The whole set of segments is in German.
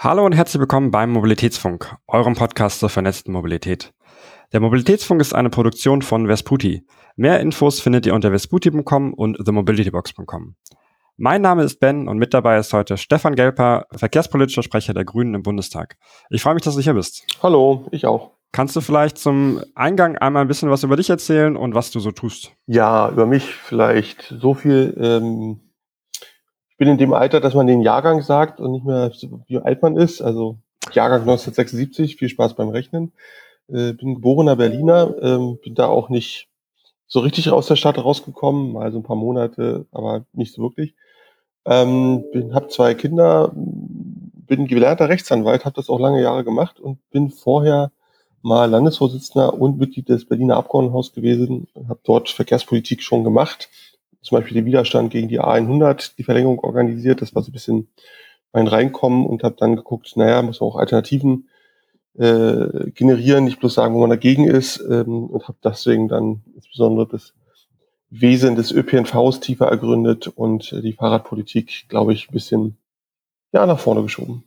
Hallo und herzlich willkommen beim Mobilitätsfunk, eurem Podcast zur vernetzten Mobilität. Der Mobilitätsfunk ist eine Produktion von Vesputi. Mehr Infos findet ihr unter vesputi.com und themobilitybox.com. Mein Name ist Ben und mit dabei ist heute Stefan Gelper, verkehrspolitischer Sprecher der Grünen im Bundestag. Ich freue mich, dass du hier bist. Hallo, ich auch. Kannst du vielleicht zum Eingang einmal ein bisschen was über dich erzählen und was du so tust? Ja, über mich vielleicht so viel. Ähm bin in dem Alter, dass man den Jahrgang sagt und nicht mehr, wie alt man ist. Also Jahrgang 1976, viel Spaß beim Rechnen. Äh, bin geborener Berliner, ähm, bin da auch nicht so richtig aus der Stadt rausgekommen, mal so ein paar Monate, aber nicht so wirklich. Ähm, bin, habe zwei Kinder, bin gelernter Rechtsanwalt, habe das auch lange Jahre gemacht und bin vorher mal Landesvorsitzender und Mitglied des Berliner Abgeordnetenhaus gewesen, habe dort Verkehrspolitik schon gemacht zum Beispiel den Widerstand gegen die A100, die Verlängerung organisiert. Das war so ein bisschen mein Reinkommen und habe dann geguckt, naja, muss man auch Alternativen äh, generieren, nicht bloß sagen, wo man dagegen ist ähm, und habe deswegen dann insbesondere das Wesen des ÖPNVs tiefer ergründet und die Fahrradpolitik, glaube ich, ein bisschen ja, nach vorne geschoben.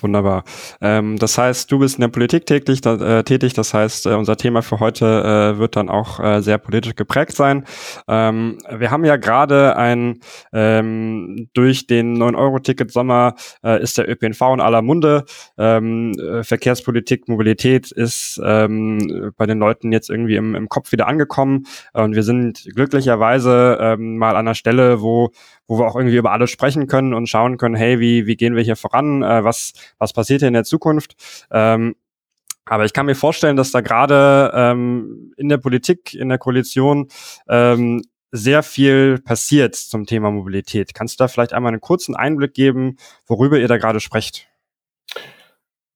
Wunderbar. Ähm, das heißt, du bist in der Politik täglich, da, äh, tätig. Das heißt, äh, unser Thema für heute äh, wird dann auch äh, sehr politisch geprägt sein. Ähm, wir haben ja gerade ein ähm, durch den 9-Euro-Ticket-Sommer äh, ist der ÖPNV in aller Munde. Ähm, äh, Verkehrspolitik, Mobilität ist ähm, bei den Leuten jetzt irgendwie im, im Kopf wieder angekommen. Und wir sind glücklicherweise ähm, mal an einer Stelle, wo wo wir auch irgendwie über alles sprechen können und schauen können, hey, wie, wie gehen wir hier voran, äh, was, was passiert hier in der Zukunft. Ähm, aber ich kann mir vorstellen, dass da gerade ähm, in der Politik, in der Koalition ähm, sehr viel passiert zum Thema Mobilität. Kannst du da vielleicht einmal einen kurzen Einblick geben, worüber ihr da gerade sprecht?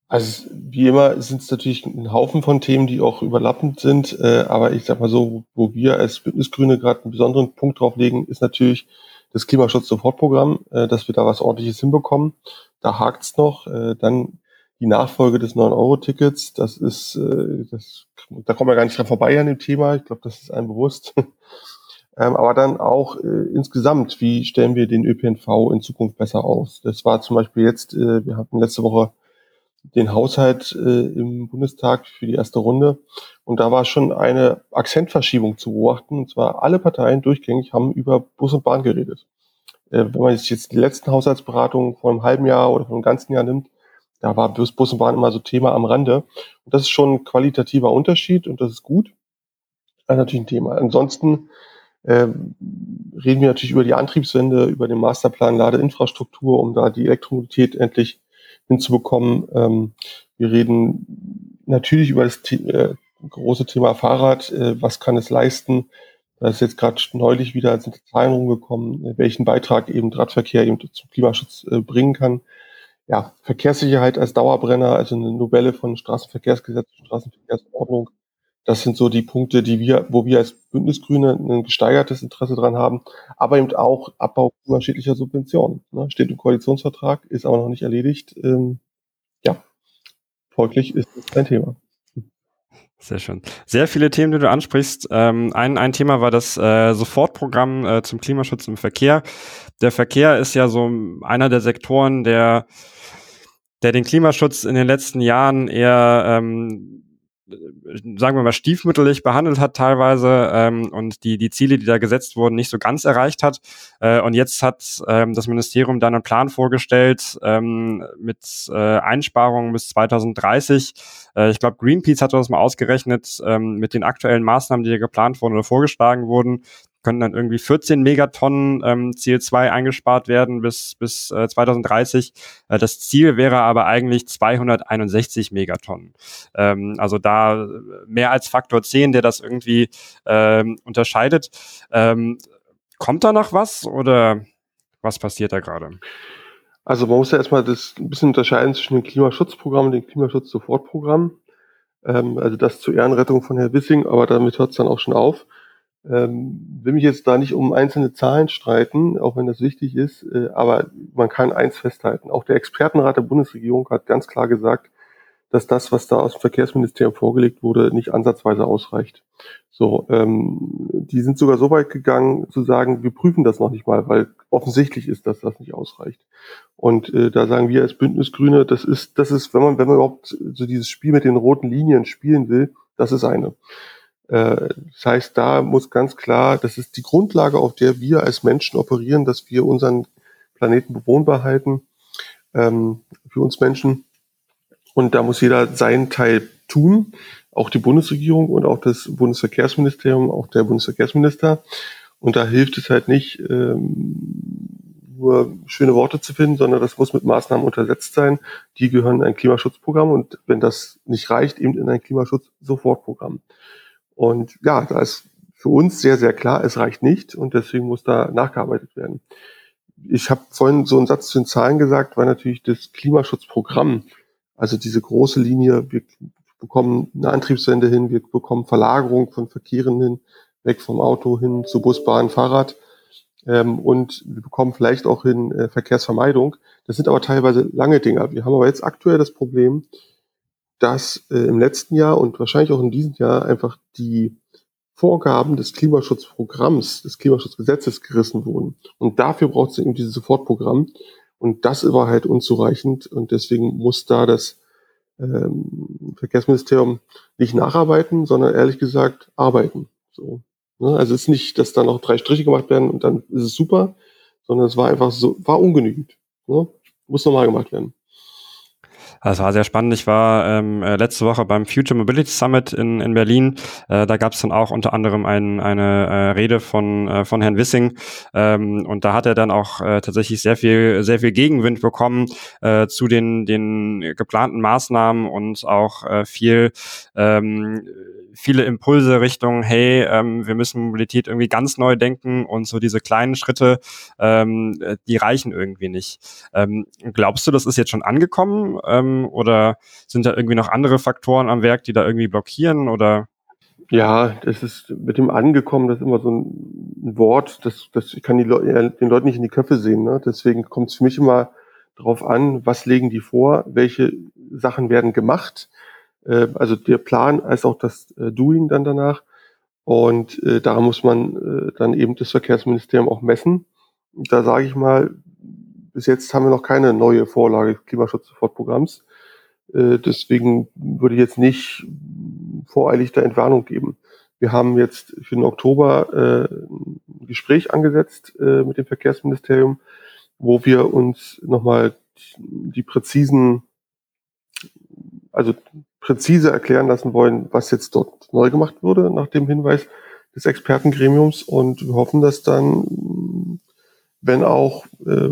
Also wie immer sind es natürlich ein Haufen von Themen, die auch überlappend sind. Äh, aber ich sag mal so, wo wir als Bündnisgrüne gerade einen besonderen Punkt drauf legen, ist natürlich das Klimaschutz-Sofortprogramm, äh, dass wir da was ordentliches hinbekommen. Da hakt's noch. Äh, dann die Nachfolge des 9-Euro-Tickets, das ist, äh, das, da kommen wir gar nicht dran vorbei an dem Thema. Ich glaube, das ist einem bewusst. ähm, aber dann auch äh, insgesamt, wie stellen wir den ÖPNV in Zukunft besser aus? Das war zum Beispiel jetzt, äh, wir hatten letzte Woche den Haushalt äh, im Bundestag für die erste Runde. Und da war schon eine Akzentverschiebung zu beobachten. Und zwar alle Parteien durchgängig haben über Bus und Bahn geredet. Äh, wenn man jetzt die letzten Haushaltsberatungen vor einem halben Jahr oder vor einem ganzen Jahr nimmt, da war Bus, Bus und Bahn immer so Thema am Rande. Und das ist schon ein qualitativer Unterschied und das ist gut. Das ist natürlich ein Thema. Ansonsten äh, reden wir natürlich über die Antriebswende, über den Masterplan Ladeinfrastruktur, um da die Elektromobilität endlich hinzubekommen. Ähm, wir reden natürlich über das äh, große Thema Fahrrad. Äh, was kann es leisten? Da ist jetzt gerade neulich wieder sind Zahlen rumgekommen, äh, welchen Beitrag eben Radverkehr eben zum Klimaschutz äh, bringen kann. Ja, Verkehrssicherheit als Dauerbrenner, also eine Novelle von Straßenverkehrsgesetz, Straßenverkehrsordnung das sind so die Punkte, die wir, wo wir als Bündnisgrüne ein gesteigertes Interesse dran haben, aber eben auch Abbau klimaschädlicher Subventionen. Ne? Steht im Koalitionsvertrag, ist aber noch nicht erledigt. Ähm, ja, folglich ist es ein Thema. Sehr schön. Sehr viele Themen, die du ansprichst. Ähm, ein, ein Thema war das äh, Sofortprogramm äh, zum Klimaschutz im Verkehr. Der Verkehr ist ja so einer der Sektoren, der, der den Klimaschutz in den letzten Jahren eher ähm, sagen wir mal, stiefmütterlich behandelt hat teilweise ähm, und die, die Ziele, die da gesetzt wurden, nicht so ganz erreicht hat. Äh, und jetzt hat ähm, das Ministerium dann einen Plan vorgestellt ähm, mit äh, Einsparungen bis 2030. Äh, ich glaube, Greenpeace hat das mal ausgerechnet ähm, mit den aktuellen Maßnahmen, die geplant wurden oder vorgeschlagen wurden können dann irgendwie 14 Megatonnen ähm, CO2 eingespart werden bis, bis äh, 2030. Äh, das Ziel wäre aber eigentlich 261 Megatonnen. Ähm, also da mehr als Faktor 10, der das irgendwie ähm, unterscheidet. Ähm, kommt da noch was oder was passiert da gerade? Also man muss ja erstmal das ein bisschen unterscheiden zwischen dem Klimaschutzprogramm und dem Klimaschutz-Sofortprogramm. Ähm, also das zur Ehrenrettung von Herrn Wissing, aber damit hört es dann auch schon auf. Ähm, will mich jetzt da nicht um einzelne Zahlen streiten, auch wenn das wichtig ist, äh, aber man kann eins festhalten. Auch der Expertenrat der Bundesregierung hat ganz klar gesagt, dass das, was da aus dem Verkehrsministerium vorgelegt wurde, nicht ansatzweise ausreicht. So, ähm, die sind sogar so weit gegangen zu sagen, wir prüfen das noch nicht mal, weil offensichtlich ist, dass das nicht ausreicht. Und äh, da sagen wir als Bündnisgrüne, das ist, das ist, wenn man, wenn man überhaupt so dieses Spiel mit den roten Linien spielen will, das ist eine. Äh, das heißt, da muss ganz klar, das ist die Grundlage, auf der wir als Menschen operieren, dass wir unseren Planeten bewohnbar halten, ähm, für uns Menschen. Und da muss jeder seinen Teil tun, auch die Bundesregierung und auch das Bundesverkehrsministerium, auch der Bundesverkehrsminister. Und da hilft es halt nicht, ähm, nur schöne Worte zu finden, sondern das muss mit Maßnahmen untersetzt sein. Die gehören in ein Klimaschutzprogramm und wenn das nicht reicht, eben in ein Klimaschutz-Sofortprogramm. Und ja, da ist für uns sehr, sehr klar, es reicht nicht und deswegen muss da nachgearbeitet werden. Ich habe vorhin so einen Satz zu den Zahlen gesagt, weil natürlich das Klimaschutzprogramm, also diese große Linie, wir bekommen eine Antriebswende hin, wir bekommen Verlagerung von Verkehren hin, weg vom Auto hin zu Bus, Bahn, Fahrrad ähm, und wir bekommen vielleicht auch hin äh, Verkehrsvermeidung. Das sind aber teilweise lange Dinger. Wir haben aber jetzt aktuell das Problem, dass äh, im letzten Jahr und wahrscheinlich auch in diesem Jahr einfach die Vorgaben des Klimaschutzprogramms, des Klimaschutzgesetzes gerissen wurden. Und dafür braucht es eben dieses Sofortprogramm. Und das war halt unzureichend. Und deswegen muss da das ähm, Verkehrsministerium nicht nacharbeiten, sondern ehrlich gesagt arbeiten. So. Ne? Also es ist nicht, dass da noch drei Striche gemacht werden und dann ist es super, sondern es war einfach so, war ungenügend. Ne? Muss nochmal gemacht werden. Das war sehr spannend. Ich war ähm, äh, letzte Woche beim Future Mobility Summit in, in Berlin. Äh, da gab es dann auch unter anderem ein, eine äh, Rede von, äh, von Herrn Wissing. Ähm, und da hat er dann auch äh, tatsächlich sehr viel, sehr viel Gegenwind bekommen äh, zu den, den geplanten Maßnahmen und auch äh, viel ähm, viele Impulse Richtung, hey, ähm, wir müssen Mobilität irgendwie ganz neu denken und so diese kleinen Schritte, ähm, die reichen irgendwie nicht. Ähm, glaubst du, das ist jetzt schon angekommen ähm, oder sind da irgendwie noch andere Faktoren am Werk, die da irgendwie blockieren oder? Ja, das ist mit dem angekommen, das ist immer so ein Wort, das, das kann die Le den Leuten nicht in die Köpfe sehen. Ne? Deswegen kommt es für mich immer darauf an, was legen die vor, welche Sachen werden gemacht äh, also der Plan als auch das äh, Doing dann danach. Und äh, da muss man äh, dann eben das Verkehrsministerium auch messen. Da sage ich mal, bis jetzt haben wir noch keine neue Vorlage Klimaschutzsofortprogramms. Äh, deswegen würde ich jetzt nicht voreilig da Entwarnung geben. Wir haben jetzt für den Oktober äh, ein Gespräch angesetzt äh, mit dem Verkehrsministerium, wo wir uns nochmal die präzisen, also präzise erklären lassen wollen, was jetzt dort neu gemacht wurde nach dem Hinweis des Expertengremiums und wir hoffen, dass dann, wenn auch äh,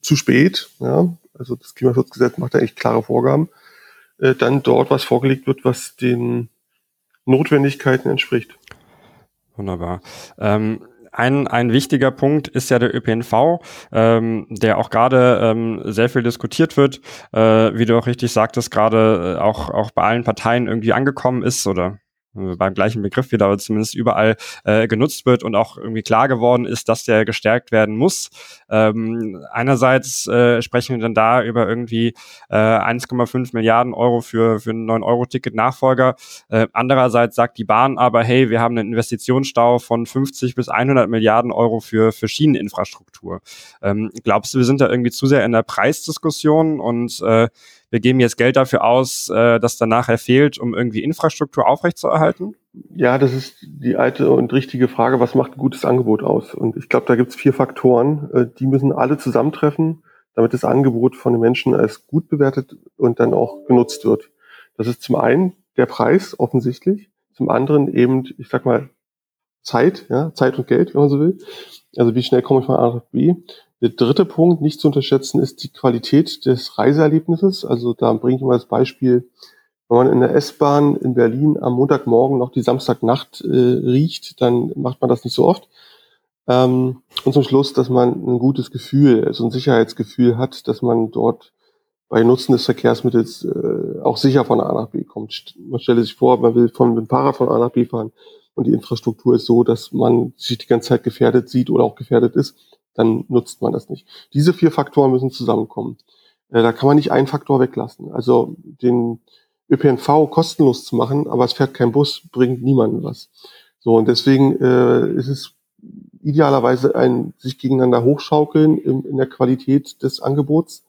zu spät, ja, also das Klimaschutzgesetz macht ja echt klare Vorgaben, äh, dann dort was vorgelegt wird, was den Notwendigkeiten entspricht. Wunderbar. Ähm ein, ein wichtiger Punkt ist ja der ÖPNV, ähm, der auch gerade ähm, sehr viel diskutiert wird, äh, wie du auch richtig sagtest, gerade äh, auch, auch bei allen Parteien irgendwie angekommen ist oder beim gleichen Begriff wieder, aber zumindest überall äh, genutzt wird und auch irgendwie klar geworden ist, dass der gestärkt werden muss. Ähm, einerseits äh, sprechen wir dann da über irgendwie äh, 1,5 Milliarden Euro für, für einen 9-Euro-Ticket-Nachfolger. Äh, andererseits sagt die Bahn aber, hey, wir haben einen Investitionsstau von 50 bis 100 Milliarden Euro für, für Schieneninfrastruktur. Ähm, glaubst du, wir sind da irgendwie zu sehr in der Preisdiskussion und äh, wir geben jetzt Geld dafür aus, äh, das dann nachher fehlt, um irgendwie Infrastruktur aufrechtzuerhalten? Ja, das ist die alte und richtige Frage, was macht ein gutes Angebot aus? Und ich glaube, da gibt es vier Faktoren, äh, die müssen alle zusammentreffen, damit das Angebot von den Menschen als gut bewertet und dann auch genutzt wird. Das ist zum einen der Preis, offensichtlich, zum anderen eben, ich sag mal, Zeit, ja, Zeit und Geld, wenn man so will. Also wie schnell komme ich von A nach B. Der dritte Punkt, nicht zu unterschätzen, ist die Qualität des Reiseerlebnisses. Also da bringe ich mal das Beispiel, wenn man in der S-Bahn in Berlin am Montagmorgen noch die Samstagnacht äh, riecht, dann macht man das nicht so oft. Ähm, und zum Schluss, dass man ein gutes Gefühl, also ein Sicherheitsgefühl hat, dass man dort bei Nutzen des Verkehrsmittels äh, auch sicher von A nach B kommt. Man stelle sich vor, man will von dem Fahrrad von A nach B fahren und die Infrastruktur ist so, dass man sich die ganze Zeit gefährdet sieht oder auch gefährdet ist dann nutzt man das nicht. Diese vier Faktoren müssen zusammenkommen. Äh, da kann man nicht einen Faktor weglassen. Also den ÖPNV kostenlos zu machen, aber es fährt kein Bus, bringt niemandem was. So, und deswegen äh, ist es idealerweise ein sich gegeneinander hochschaukeln in, in der Qualität des Angebots.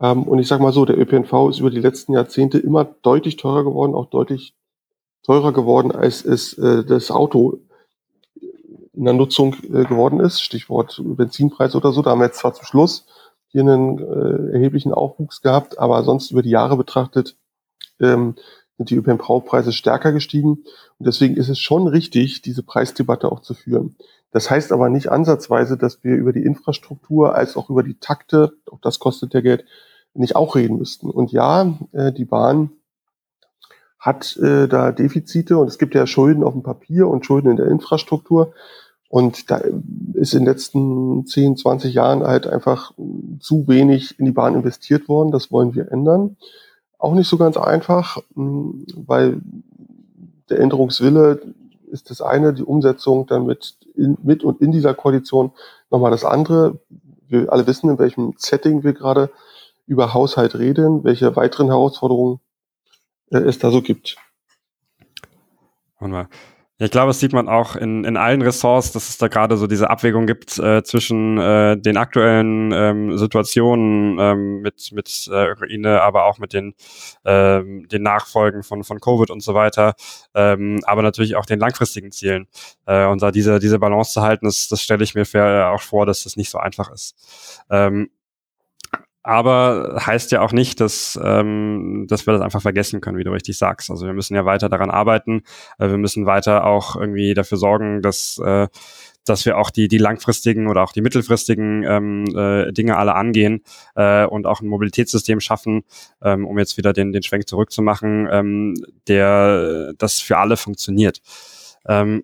Ähm, und ich sage mal so, der ÖPNV ist über die letzten Jahrzehnte immer deutlich teurer geworden, auch deutlich teurer geworden, als es äh, das Auto in der Nutzung äh, geworden ist. Stichwort Benzinpreis oder so. Da haben wir jetzt zwar zum Schluss hier einen äh, erheblichen Aufwuchs gehabt, aber sonst über die Jahre betrachtet ähm, sind die ÖPNV-Preise stärker gestiegen. Und deswegen ist es schon richtig, diese Preisdebatte auch zu führen. Das heißt aber nicht ansatzweise, dass wir über die Infrastruktur als auch über die Takte, auch das kostet ja Geld, nicht auch reden müssten. Und ja, äh, die Bahn hat äh, da Defizite und es gibt ja Schulden auf dem Papier und Schulden in der Infrastruktur. Und da ist in den letzten 10, 20 Jahren halt einfach zu wenig in die Bahn investiert worden. Das wollen wir ändern. Auch nicht so ganz einfach, weil der Änderungswille ist das eine, die Umsetzung dann mit, in, mit und in dieser Koalition nochmal das andere. Wir alle wissen, in welchem Setting wir gerade über Haushalt reden, welche weiteren Herausforderungen äh, es da so gibt. Wunderbar. Ich glaube, es sieht man auch in, in allen Ressorts, dass es da gerade so diese Abwägung gibt äh, zwischen äh, den aktuellen ähm, Situationen ähm, mit, mit äh, Ukraine, aber auch mit den, ähm, den Nachfolgen von, von Covid und so weiter, ähm, aber natürlich auch den langfristigen Zielen. Äh, und da diese, diese Balance zu halten, das, das stelle ich mir für, auch vor, dass das nicht so einfach ist. Ähm, aber heißt ja auch nicht, dass, ähm, dass wir das einfach vergessen können, wie du richtig sagst. Also wir müssen ja weiter daran arbeiten. Äh, wir müssen weiter auch irgendwie dafür sorgen, dass, äh, dass wir auch die, die langfristigen oder auch die mittelfristigen ähm, äh, Dinge alle angehen äh, und auch ein Mobilitätssystem schaffen, ähm, um jetzt wieder den, den Schwenk zurückzumachen, ähm, der das für alle funktioniert. Ähm,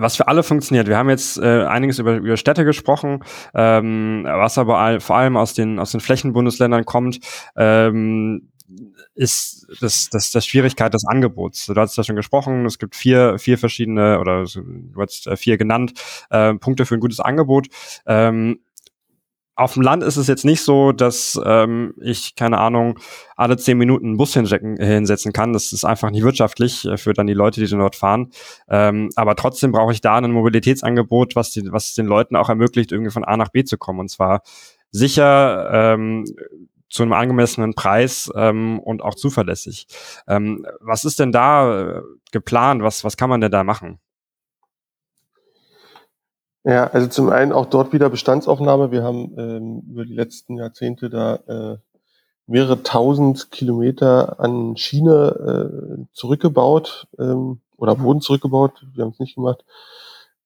was für alle funktioniert. Wir haben jetzt äh, einiges über, über Städte gesprochen, ähm, was aber all, vor allem aus den, aus den Flächenbundesländern kommt, ähm, ist das, das, das Schwierigkeit des Angebots. Du hast ja schon gesprochen, es gibt vier, vier verschiedene, oder du hast äh, vier genannt, äh, Punkte für ein gutes Angebot. Ähm, auf dem Land ist es jetzt nicht so, dass ähm, ich, keine Ahnung, alle zehn Minuten einen Bus hinsetzen kann. Das ist einfach nicht wirtschaftlich äh, für dann die Leute, die dort fahren. Ähm, aber trotzdem brauche ich da ein Mobilitätsangebot, was, die, was den Leuten auch ermöglicht, irgendwie von A nach B zu kommen. Und zwar sicher, ähm, zu einem angemessenen Preis ähm, und auch zuverlässig. Ähm, was ist denn da äh, geplant? Was, was kann man denn da machen? Ja, also zum einen auch dort wieder Bestandsaufnahme. Wir haben ähm, über die letzten Jahrzehnte da äh, mehrere tausend Kilometer an Schiene äh, zurückgebaut ähm, oder wurden zurückgebaut. Wir haben es nicht gemacht.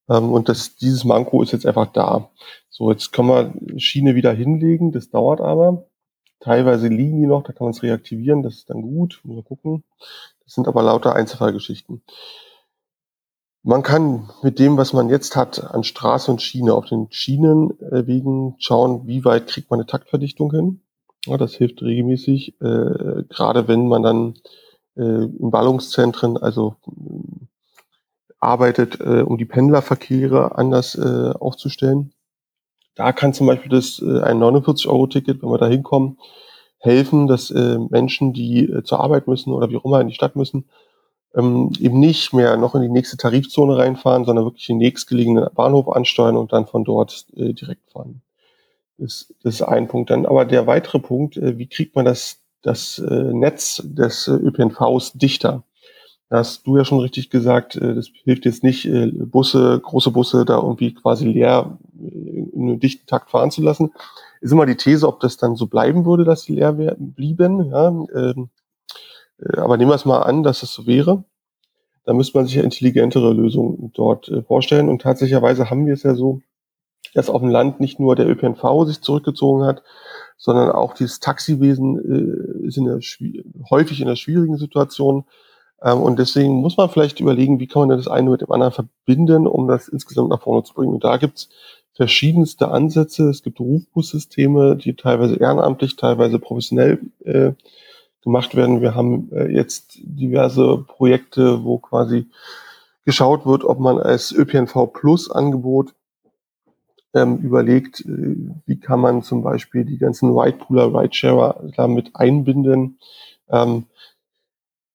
Ähm, und das, dieses Manko ist jetzt einfach da. So, jetzt kann man Schiene wieder hinlegen. Das dauert aber. Teilweise liegen die noch, da kann man es reaktivieren. Das ist dann gut. Mal gucken. Das sind aber lauter Einzelfallgeschichten. Man kann mit dem, was man jetzt hat, an Straße und Schiene, auf den Schienenwegen schauen, wie weit kriegt man eine Taktverdichtung hin. Ja, das hilft regelmäßig, äh, gerade wenn man dann äh, in Ballungszentren, also äh, arbeitet, äh, um die Pendlerverkehre anders äh, aufzustellen. Da kann zum Beispiel das äh, ein 49-Euro-Ticket, wenn wir da hinkommen, helfen, dass äh, Menschen, die äh, zur Arbeit müssen oder wie auch immer in die Stadt müssen, ähm, eben nicht mehr noch in die nächste Tarifzone reinfahren, sondern wirklich den nächstgelegenen Bahnhof ansteuern und dann von dort äh, direkt fahren. Das, das ist ein Punkt. Dann aber der weitere Punkt, äh, wie kriegt man das, das äh, Netz des äh, ÖPNVs dichter? Da hast du ja schon richtig gesagt, äh, das hilft jetzt nicht, äh, Busse, große Busse da irgendwie quasi leer äh, in einem dichten Takt fahren zu lassen. Ist immer die These, ob das dann so bleiben würde, dass sie leer blieben. Ja, ähm, äh, aber nehmen wir es mal an, dass es so wäre. Da müsste man sich ja intelligentere Lösungen dort äh, vorstellen. Und tatsächlicherweise haben wir es ja so, dass auf dem Land nicht nur der ÖPNV sich zurückgezogen hat, sondern auch dieses Taxiwesen äh, ist in der, häufig in einer schwierigen Situation. Ähm, und deswegen muss man vielleicht überlegen, wie kann man das eine mit dem anderen verbinden, um das insgesamt nach vorne zu bringen. Und da gibt's verschiedenste Ansätze. Es gibt Rufbussysteme, die teilweise ehrenamtlich, teilweise professionell äh, gemacht werden. Wir haben äh, jetzt diverse Projekte, wo quasi geschaut wird, ob man als ÖPNV Plus Angebot ähm, überlegt, äh, wie kann man zum Beispiel die ganzen Ridepooler, Ridesharer damit einbinden. Ähm,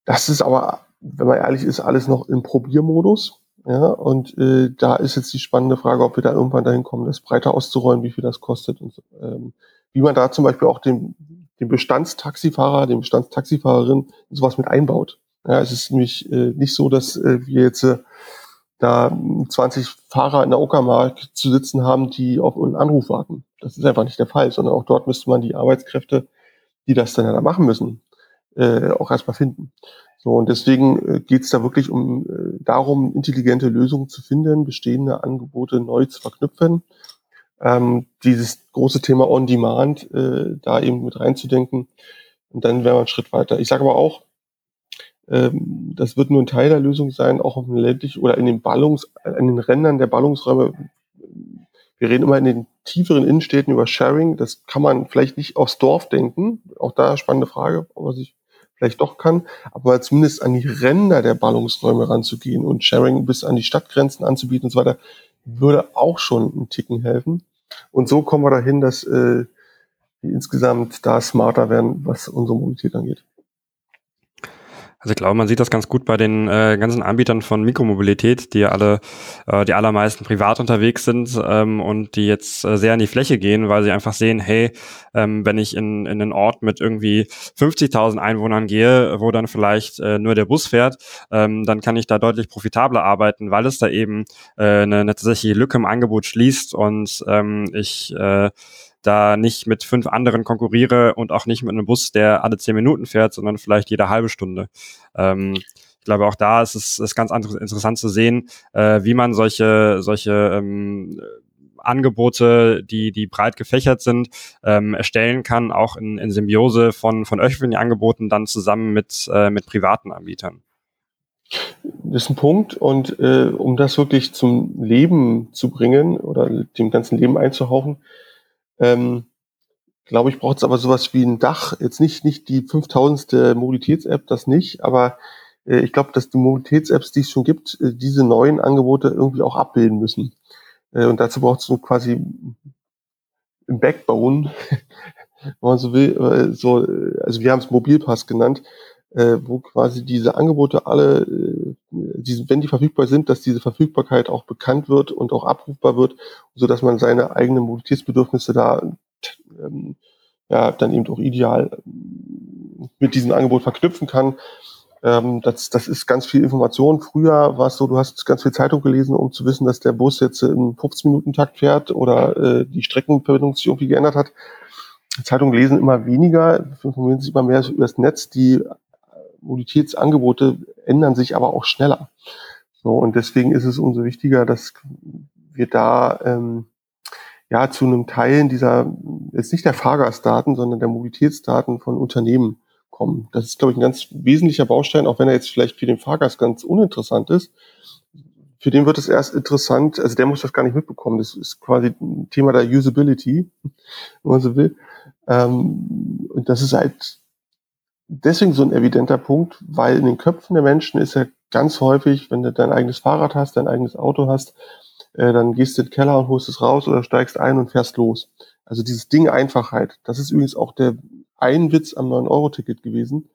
das ist aber, wenn man ehrlich ist, alles noch im Probiermodus. Ja, und äh, da ist jetzt die spannende Frage, ob wir da irgendwann dahin kommen, das breiter auszurollen, wie viel das kostet und ähm, wie man da zum Beispiel auch den, den Bestandstaxifahrer, den Bestandstaxifahrerin sowas mit einbaut. Ja, es ist nämlich äh, nicht so, dass äh, wir jetzt äh, da 20 Fahrer in der Uckermark zu sitzen haben, die auf einen Anruf warten. Das ist einfach nicht der Fall, sondern auch dort müsste man die Arbeitskräfte, die das dann ja da machen müssen, äh, auch erstmal finden. So, und deswegen äh, geht es da wirklich um äh, darum, intelligente Lösungen zu finden, bestehende Angebote neu zu verknüpfen. Ähm, dieses große Thema On-Demand äh, da eben mit reinzudenken. Und dann wäre man einen Schritt weiter. Ich sage aber auch, ähm, das wird nur ein Teil der Lösung sein, auch auf dem ländlichen oder in den Ballungs, in den Rändern der Ballungsräume. Wir reden immer in den tieferen Innenstädten über Sharing. Das kann man vielleicht nicht aufs Dorf denken. Auch da spannende Frage, ob man sich vielleicht doch kann, aber zumindest an die Ränder der Ballungsräume ranzugehen und Sharing bis an die Stadtgrenzen anzubieten und so weiter, würde auch schon einen Ticken helfen. Und so kommen wir dahin, dass äh, wir insgesamt da smarter werden, was unsere Mobilität angeht. Also ich glaube, man sieht das ganz gut bei den äh, ganzen Anbietern von Mikromobilität, die ja alle, äh, die allermeisten privat unterwegs sind ähm, und die jetzt äh, sehr in die Fläche gehen, weil sie einfach sehen, hey, ähm, wenn ich in, in einen Ort mit irgendwie 50.000 Einwohnern gehe, wo dann vielleicht äh, nur der Bus fährt, ähm, dann kann ich da deutlich profitabler arbeiten, weil es da eben äh, eine, eine tatsächliche Lücke im Angebot schließt und ähm, ich äh, da nicht mit fünf anderen konkurriere und auch nicht mit einem Bus, der alle zehn Minuten fährt, sondern vielleicht jede halbe Stunde. Ähm, ich glaube, auch da ist es ist ganz interessant zu sehen, äh, wie man solche, solche ähm, Angebote, die, die breit gefächert sind, ähm, erstellen kann, auch in, in Symbiose von, von öffentlichen Angeboten dann zusammen mit, äh, mit privaten Anbietern. Das ist ein Punkt. Und äh, um das wirklich zum Leben zu bringen oder dem ganzen Leben einzuhauchen, ähm, glaube ich, braucht es aber sowas wie ein Dach. Jetzt nicht, nicht die 5000. Mobilitäts-App, das nicht, aber äh, ich glaube, dass die Mobilitäts-Apps, die es schon gibt, äh, diese neuen Angebote irgendwie auch abbilden müssen. Äh, und dazu braucht es so quasi im Backbone, wenn man so will, äh, so, äh, also wir haben es Mobilpass genannt, äh, wo quasi diese Angebote alle, äh, die, wenn die verfügbar sind, dass diese Verfügbarkeit auch bekannt wird und auch abrufbar wird, so dass man seine eigenen Mobilitätsbedürfnisse da ähm, ja dann eben auch ideal ähm, mit diesem Angebot verknüpfen kann. Ähm, das, das ist ganz viel Information. Früher war es so, du hast ganz viel Zeitung gelesen, um zu wissen, dass der Bus jetzt im 15-Minuten-Takt fährt oder äh, die Streckenverbindung sich irgendwie geändert hat. Zeitungen lesen immer weniger, informieren sich immer mehr über das Netz. Die Mobilitätsangebote ändern sich aber auch schneller. So, und deswegen ist es umso wichtiger, dass wir da ähm, ja zu einem Teil dieser, jetzt nicht der Fahrgastdaten, sondern der Mobilitätsdaten von Unternehmen kommen. Das ist, glaube ich, ein ganz wesentlicher Baustein, auch wenn er jetzt vielleicht für den Fahrgast ganz uninteressant ist. Für den wird es erst interessant, also der muss das gar nicht mitbekommen. Das ist quasi ein Thema der Usability, wenn man so will. Ähm, und das ist halt deswegen so ein evidenter Punkt, weil in den Köpfen der Menschen ist ja ganz häufig, wenn du dein eigenes Fahrrad hast, dein eigenes Auto hast, äh, dann gehst du in den Keller und holst es raus oder steigst ein und fährst los. Also dieses Ding Einfachheit. Das ist übrigens auch der ein Witz am 9-Euro-Ticket gewesen.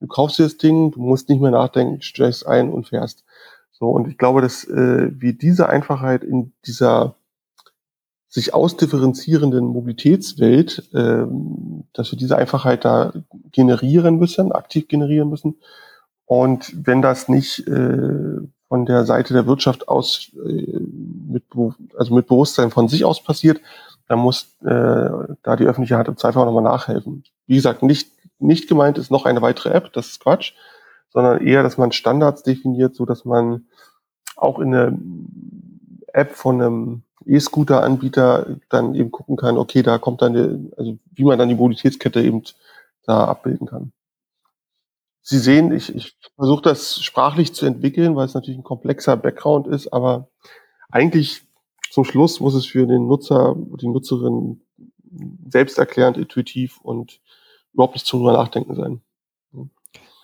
Du kaufst dir das Ding, du musst nicht mehr nachdenken, steigst ein und fährst. So, und ich glaube, dass äh, wir diese Einfachheit in dieser sich ausdifferenzierenden Mobilitätswelt, äh, dass wir diese Einfachheit da generieren müssen, aktiv generieren müssen. Und wenn das nicht äh, von der Seite der Wirtschaft aus äh, mit, also mit Bewusstsein von sich aus passiert, dann muss äh, da die öffentliche Hand im Zweifel auch nochmal nachhelfen. Wie gesagt, nicht, nicht gemeint ist noch eine weitere App, das ist Quatsch, sondern eher, dass man Standards definiert, so dass man auch in eine App von einem E-Scooter-Anbieter dann eben gucken kann, okay, da kommt dann, die, also wie man dann die Mobilitätskette eben da abbilden kann. Sie sehen, ich, ich versuche das sprachlich zu entwickeln, weil es natürlich ein komplexer Background ist, aber eigentlich zum Schluss muss es für den Nutzer, die Nutzerin selbsterklärend, intuitiv und überhaupt nicht zum drüber nachdenken sein.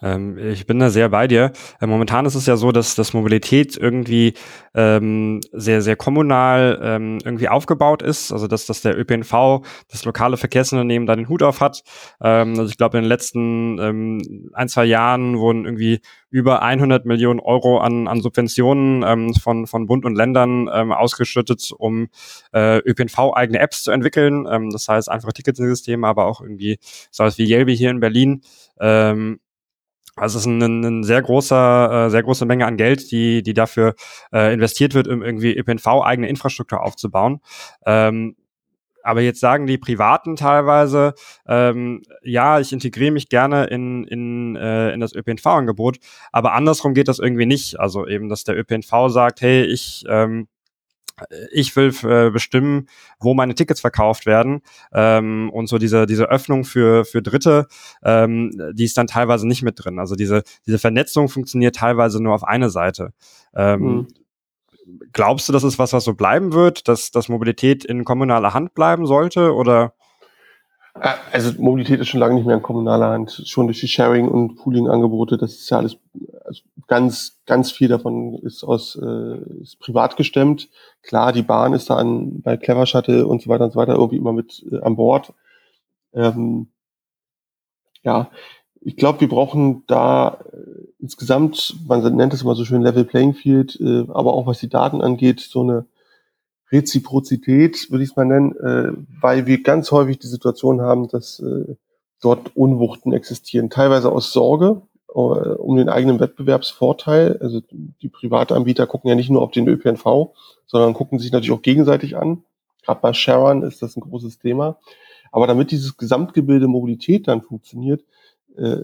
Ähm, ich bin da sehr bei dir. Äh, momentan ist es ja so, dass, dass Mobilität irgendwie ähm, sehr, sehr kommunal ähm, irgendwie aufgebaut ist. Also dass, dass der ÖPNV, das lokale Verkehrsunternehmen da den Hut auf hat. Ähm, also ich glaube, in den letzten ähm, ein, zwei Jahren wurden irgendwie über 100 Millionen Euro an, an Subventionen ähm, von, von Bund und Ländern ähm, ausgeschüttet, um äh, ÖPNV-eigene Apps zu entwickeln. Ähm, das heißt einfache Ticketsysteme, aber auch irgendwie sowas wie Yelby hier in Berlin. Ähm, also es ist ein, ein sehr großer, äh, sehr große Menge an Geld, die, die dafür äh, investiert wird, um irgendwie ÖPNV eigene Infrastruktur aufzubauen. Ähm, aber jetzt sagen die Privaten teilweise, ähm, ja, ich integriere mich gerne in, in, äh, in das ÖPNV-Angebot, aber andersrum geht das irgendwie nicht. Also eben, dass der ÖPNV sagt, hey, ich ähm, ich will äh, bestimmen, wo meine Tickets verkauft werden. Ähm, und so diese, diese Öffnung für, für Dritte, ähm, die ist dann teilweise nicht mit drin. Also diese, diese Vernetzung funktioniert teilweise nur auf eine Seite. Ähm, mhm. Glaubst du, das ist was, was so bleiben wird, dass, dass Mobilität in kommunaler Hand bleiben sollte? Oder? Äh, also Mobilität ist schon lange nicht mehr in kommunaler Hand. Schon durch die Sharing- und Pooling-Angebote, das ist ja alles also ganz, ganz viel davon ist aus äh, ist privat gestemmt. Klar, die Bahn ist da an, bei Clever Shuttle und so weiter und so weiter irgendwie immer mit äh, an Bord. Ähm, ja, ich glaube, wir brauchen da äh, insgesamt, man nennt es immer so schön Level Playing Field, äh, aber auch was die Daten angeht, so eine Reziprozität, würde ich es mal nennen, äh, weil wir ganz häufig die Situation haben, dass äh, dort Unwuchten existieren, teilweise aus Sorge äh, um den eigenen Wettbewerbsvorteil. Also die Privatanbieter gucken ja nicht nur auf den ÖPNV, sondern gucken sich natürlich auch gegenseitig an. Gerade bei Sharon ist das ein großes Thema. Aber damit dieses Gesamtgebilde Mobilität dann funktioniert, äh,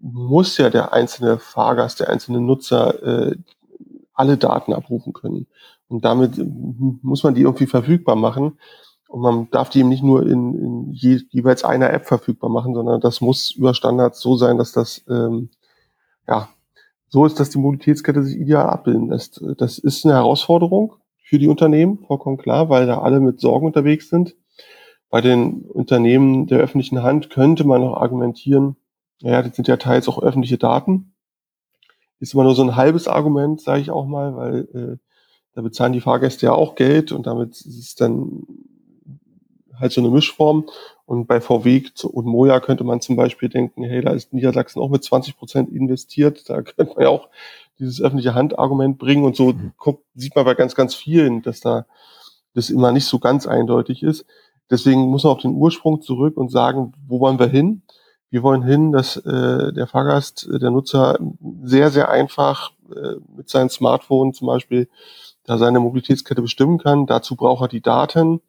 muss ja der einzelne Fahrgast, der einzelne Nutzer äh, alle Daten abrufen können. Und damit muss man die irgendwie verfügbar machen. Und man darf die eben nicht nur in, in je, jeweils einer App verfügbar machen, sondern das muss über Standards so sein, dass das ähm, ja so ist, dass die Mobilitätskette sich ideal abbilden lässt. Das ist eine Herausforderung für die Unternehmen, vollkommen klar, weil da alle mit Sorgen unterwegs sind. Bei den Unternehmen der öffentlichen Hand könnte man noch argumentieren, ja, das sind ja teils auch öffentliche Daten. Ist immer nur so ein halbes Argument, sage ich auch mal, weil äh, da bezahlen die Fahrgäste ja auch Geld und damit ist es dann halt so eine Mischform. Und bei VW und Moja könnte man zum Beispiel denken, hey, da ist Niedersachsen auch mit 20 Prozent investiert. Da könnte man ja auch dieses öffentliche Handargument bringen. Und so mhm. guckt, sieht man bei ganz, ganz vielen, dass da das immer nicht so ganz eindeutig ist. Deswegen muss man auf den Ursprung zurück und sagen, wo wollen wir hin? Wir wollen hin, dass äh, der Fahrgast, äh, der Nutzer sehr, sehr einfach äh, mit seinem Smartphone zum Beispiel da seine Mobilitätskette bestimmen kann. Dazu braucht er die Daten.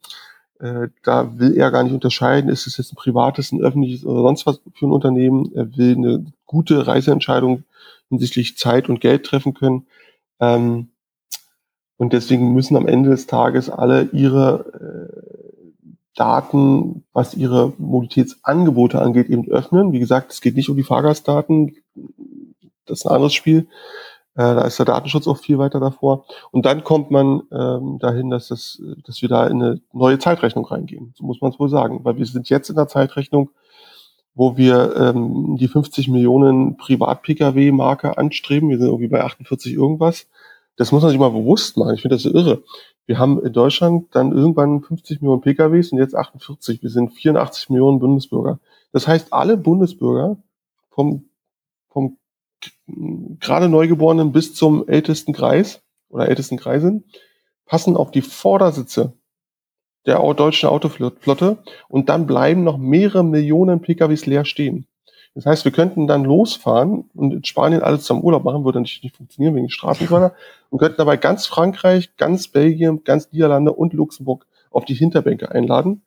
Äh, da will er gar nicht unterscheiden, ist es jetzt ein privates, ein öffentliches oder sonst was für ein Unternehmen. Er will eine gute Reiseentscheidung hinsichtlich Zeit und Geld treffen können. Ähm, und deswegen müssen am Ende des Tages alle ihre äh, Daten, was ihre Mobilitätsangebote angeht, eben öffnen. Wie gesagt, es geht nicht um die Fahrgastdaten. Das ist ein anderes Spiel. Äh, da ist der Datenschutz auch viel weiter davor. Und dann kommt man ähm, dahin, dass, das, dass wir da in eine neue Zeitrechnung reingehen. So muss man es wohl sagen. Weil wir sind jetzt in der Zeitrechnung, wo wir ähm, die 50 Millionen Privat-Pkw-Marke anstreben. Wir sind irgendwie bei 48 irgendwas. Das muss man sich mal bewusst machen. Ich finde das so irre. Wir haben in Deutschland dann irgendwann 50 Millionen PKWs und jetzt 48. Wir sind 84 Millionen Bundesbürger. Das heißt, alle Bundesbürger vom, vom gerade Neugeborenen bis zum ältesten Kreis oder ältesten Kreisin passen auf die Vordersitze der deutschen Autoflotte und dann bleiben noch mehrere Millionen PKWs leer stehen. Das heißt, wir könnten dann losfahren und in Spanien alles zum Urlaub machen, würde natürlich nicht funktionieren wegen Straßenquader und könnten dabei ganz Frankreich, ganz Belgien, ganz Niederlande und Luxemburg auf die Hinterbänke einladen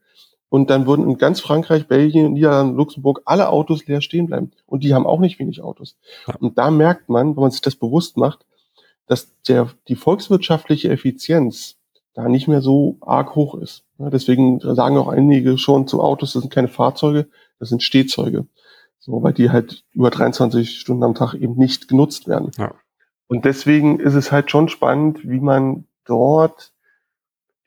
und dann würden in ganz Frankreich, Belgien, Niederlande, Luxemburg alle Autos leer stehen bleiben. Und die haben auch nicht wenig Autos. Ja. Und da merkt man, wenn man sich das bewusst macht, dass der, die volkswirtschaftliche Effizienz da nicht mehr so arg hoch ist. Ja, deswegen sagen auch einige schon zu Autos, das sind keine Fahrzeuge, das sind Stehzeuge. So, weil die halt über 23 Stunden am Tag eben nicht genutzt werden. Ja. Und deswegen ist es halt schon spannend, wie man dort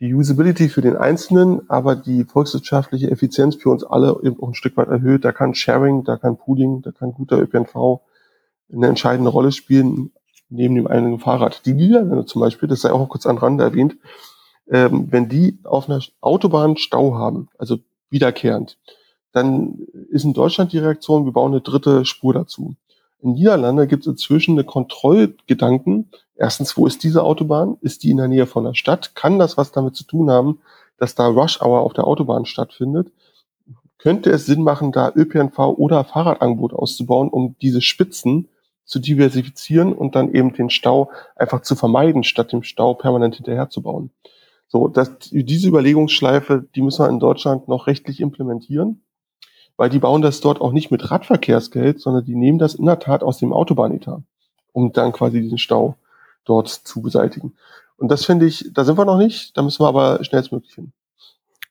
die Usability für den Einzelnen, aber die volkswirtschaftliche Effizienz für uns alle eben auch ein Stück weit erhöht. Da kann Sharing, da kann Pooling, da kann guter ÖPNV eine entscheidende Rolle spielen neben dem eigenen Fahrrad. Die Niederländer zum Beispiel, das sei auch kurz an Rande erwähnt, ähm, wenn die auf einer Autobahn Stau haben, also wiederkehrend, dann ist in Deutschland die Reaktion, wir bauen eine dritte Spur dazu. In Niederlande gibt es inzwischen eine Kontrollgedanken. Erstens, wo ist diese Autobahn? Ist die in der Nähe von der Stadt? Kann das was damit zu tun haben, dass da Rush Hour auf der Autobahn stattfindet? Könnte es Sinn machen, da ÖPNV oder Fahrradangebot auszubauen, um diese Spitzen zu diversifizieren und dann eben den Stau einfach zu vermeiden, statt dem Stau permanent hinterherzubauen? So, das, diese Überlegungsschleife, die müssen wir in Deutschland noch rechtlich implementieren weil die bauen das dort auch nicht mit Radverkehrsgeld, sondern die nehmen das in der Tat aus dem Autobahnetat, um dann quasi diesen Stau dort zu beseitigen. Und das finde ich, da sind wir noch nicht, da müssen wir aber schnellstmöglich hin.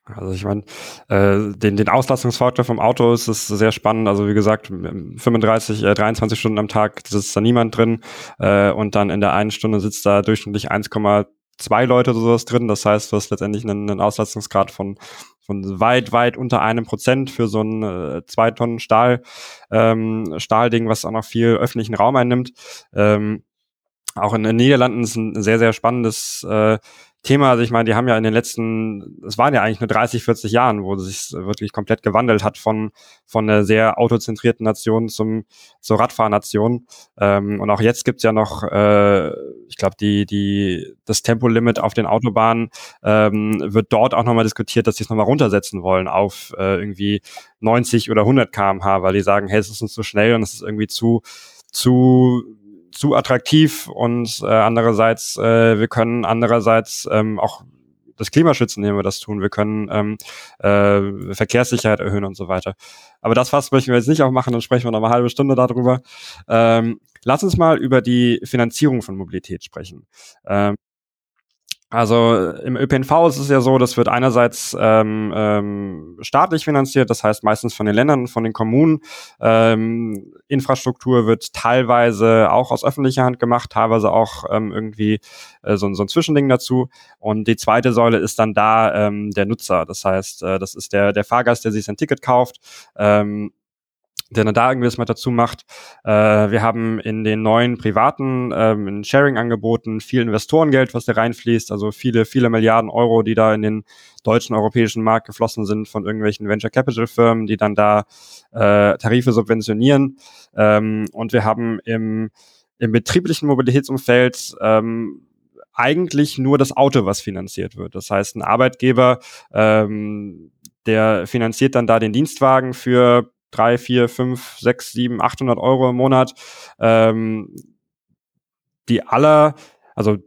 Also ich meine, äh, den, den Auslastungsfaktor vom Auto ist es sehr spannend. Also wie gesagt, 35, äh, 23 Stunden am Tag sitzt da niemand drin äh, und dann in der einen Stunde sitzt da durchschnittlich 1,2 Leute oder sowas drin. Das heißt, du hast letztendlich einen, einen Auslastungsgrad von von weit, weit unter einem Prozent für so ein äh, zwei Tonnen Stahl, ähm, Stahlding, was auch noch viel öffentlichen Raum einnimmt. Ähm, auch in den Niederlanden ist ein sehr, sehr spannendes äh, Thema, also ich meine, die haben ja in den letzten, es waren ja eigentlich nur 30, 40 Jahren, wo sich wirklich komplett gewandelt hat von, von einer sehr autozentrierten Nation zum, zur Radfahrnation. Ähm, und auch jetzt gibt's ja noch, äh, ich glaube, die, die, das Tempolimit auf den Autobahnen ähm, wird dort auch nochmal diskutiert, dass sie es nochmal runtersetzen wollen auf äh, irgendwie 90 oder 100 kmh, weil die sagen, hey, es ist uns zu schnell und es ist irgendwie zu, zu zu attraktiv und äh, andererseits, äh, wir können andererseits ähm, auch das Klima schützen, indem wir das tun. Wir können ähm, äh, Verkehrssicherheit erhöhen und so weiter. Aber das Fass möchten wir jetzt nicht aufmachen, dann sprechen wir noch eine halbe Stunde darüber. Ähm, lass uns mal über die Finanzierung von Mobilität sprechen. Ähm, also im ÖPNV ist es ja so, das wird einerseits ähm, ähm, staatlich finanziert, das heißt meistens von den Ländern von den Kommunen. Ähm, Infrastruktur wird teilweise auch aus öffentlicher Hand gemacht, teilweise auch ähm, irgendwie äh, so, so ein Zwischending dazu. Und die zweite Säule ist dann da ähm, der Nutzer. Das heißt, äh, das ist der, der Fahrgast, der sich sein Ticket kauft. Ähm, der da irgendwie das mal dazu macht. Äh, wir haben in den neuen privaten ähm, Sharing-Angeboten viel Investorengeld, was da reinfließt, also viele, viele Milliarden Euro, die da in den deutschen, europäischen Markt geflossen sind von irgendwelchen Venture Capital Firmen, die dann da äh, Tarife subventionieren. Ähm, und wir haben im, im betrieblichen Mobilitätsumfeld ähm, eigentlich nur das Auto, was finanziert wird. Das heißt, ein Arbeitgeber, ähm, der finanziert dann da den Dienstwagen für drei, vier, fünf, sechs, sieben, 800 Euro im Monat. Ähm, die aller, also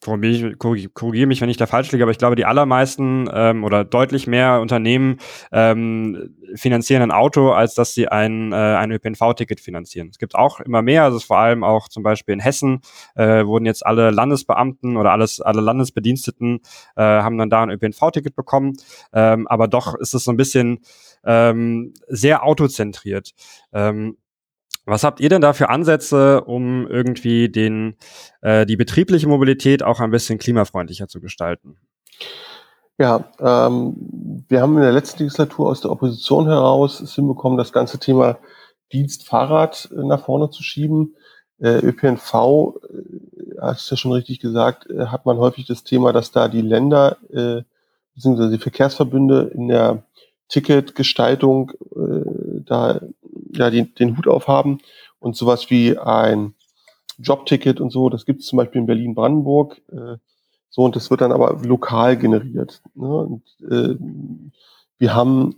korrigiere mich, wenn ich da falsch liege, aber ich glaube, die allermeisten ähm, oder deutlich mehr Unternehmen ähm, finanzieren ein Auto, als dass sie ein, äh, ein ÖPNV-Ticket finanzieren. Es gibt auch immer mehr, also vor allem auch zum Beispiel in Hessen äh, wurden jetzt alle Landesbeamten oder alles, alle Landesbediensteten äh, haben dann da ein ÖPNV-Ticket bekommen. Ähm, aber doch ist es so ein bisschen ähm, sehr autozentriert. Ähm, was habt ihr denn da für Ansätze, um irgendwie den, äh, die betriebliche Mobilität auch ein bisschen klimafreundlicher zu gestalten? Ja, ähm, wir haben in der letzten Legislatur aus der Opposition heraus es hinbekommen, das ganze Thema Dienstfahrrad äh, nach vorne zu schieben. Äh, ÖPNV, äh, hast du ja schon richtig gesagt, äh, hat man häufig das Thema, dass da die Länder äh, bzw. die Verkehrsverbünde in der Ticketgestaltung äh, da ja die, den Hut aufhaben und sowas wie ein Jobticket und so, das gibt es zum Beispiel in Berlin-Brandenburg. Äh, so, und das wird dann aber lokal generiert. Ne? Und, äh, wir haben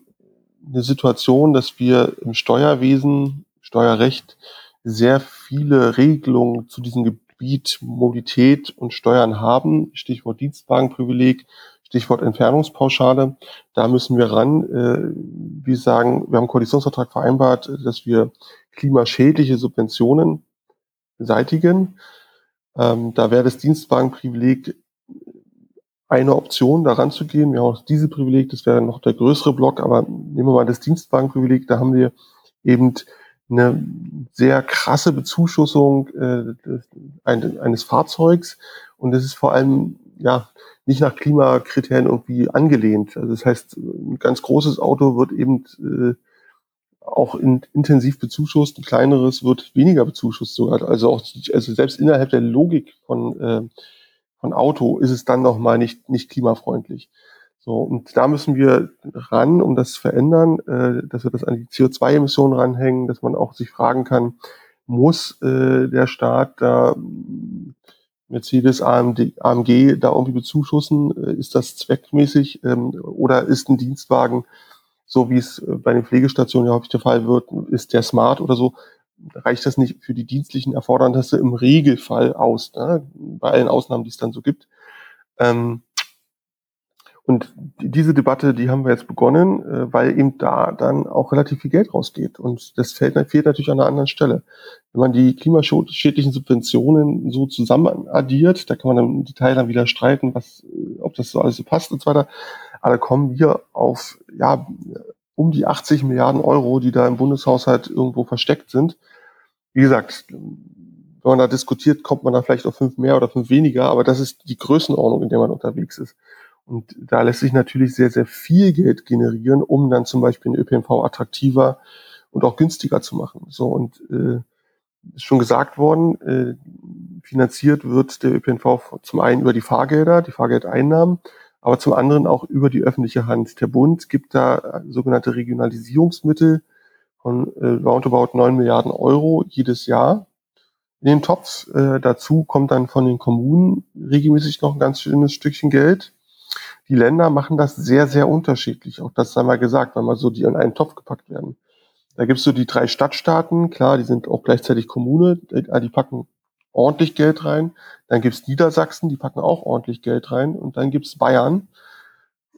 eine Situation, dass wir im Steuerwesen, Steuerrecht, sehr viele Regelungen zu diesem Gebiet Mobilität und Steuern haben. Stichwort Dienstwagenprivileg, Stichwort Entfernungspauschale. Da müssen wir ran. Äh, wir sagen, wir haben einen Koalitionsvertrag vereinbart, dass wir klimaschädliche Subventionen beseitigen. Ähm, da wäre das Dienstwagenprivileg eine Option, daran zu gehen. Wir haben auch diese Privileg, das wäre noch der größere Block, aber nehmen wir mal das Dienstwagenprivileg, da haben wir eben eine sehr krasse Bezuschussung äh, eines Fahrzeugs und es ist vor allem ja nicht nach Klimakriterien irgendwie angelehnt. Also das heißt, ein ganz großes Auto wird eben äh, auch in, intensiv bezuschusst, ein kleineres wird weniger bezuschusst sogar. Also auch also selbst innerhalb der Logik von, äh, von Auto ist es dann nochmal nicht, nicht klimafreundlich. So, und da müssen wir ran, um das zu verändern, äh, dass wir das an die CO2-Emissionen ranhängen, dass man auch sich fragen kann, muss äh, der Staat da Mercedes, AMD, AMG da irgendwie bezuschussen? Äh, ist das zweckmäßig ähm, oder ist ein Dienstwagen, so wie es äh, bei den Pflegestationen ja häufig der Fall wird, ist der smart oder so? Reicht das nicht für die dienstlichen Erfordernisse im Regelfall aus, ne? bei allen Ausnahmen, die es dann so gibt? Ähm, und diese Debatte, die haben wir jetzt begonnen, äh, weil eben da dann auch relativ viel Geld rausgeht. Und das fällt, fehlt natürlich an einer anderen Stelle. Wenn man die klimaschädlichen Subventionen so zusammen addiert, da kann man dann im Detail dann wieder streiten, was, äh, ob das so alles so passt und so weiter. Aber da kommen wir auf, ja, um die 80 Milliarden Euro, die da im Bundeshaushalt irgendwo versteckt sind. Wie gesagt, wenn man da diskutiert, kommt man da vielleicht auf fünf mehr oder fünf weniger, aber das ist die Größenordnung, in der man unterwegs ist. Und da lässt sich natürlich sehr, sehr viel Geld generieren, um dann zum Beispiel den ÖPNV attraktiver und auch günstiger zu machen. So und äh, ist schon gesagt worden, äh, finanziert wird der ÖPNV zum einen über die Fahrgelder, die Fahrgeldeinnahmen, aber zum anderen auch über die öffentliche Hand. Der Bund gibt da sogenannte Regionalisierungsmittel von äh, roundabout 9 Milliarden Euro jedes Jahr in den Topf. Äh, dazu kommt dann von den Kommunen regelmäßig noch ein ganz schönes Stückchen Geld die Länder machen das sehr, sehr unterschiedlich. Auch das sei mal gesagt, weil mal so die in einen Topf gepackt werden. Da gibt's so die drei Stadtstaaten, klar, die sind auch gleichzeitig Kommune, die packen ordentlich Geld rein. Dann gibt's Niedersachsen, die packen auch ordentlich Geld rein. Und dann gibt's Bayern,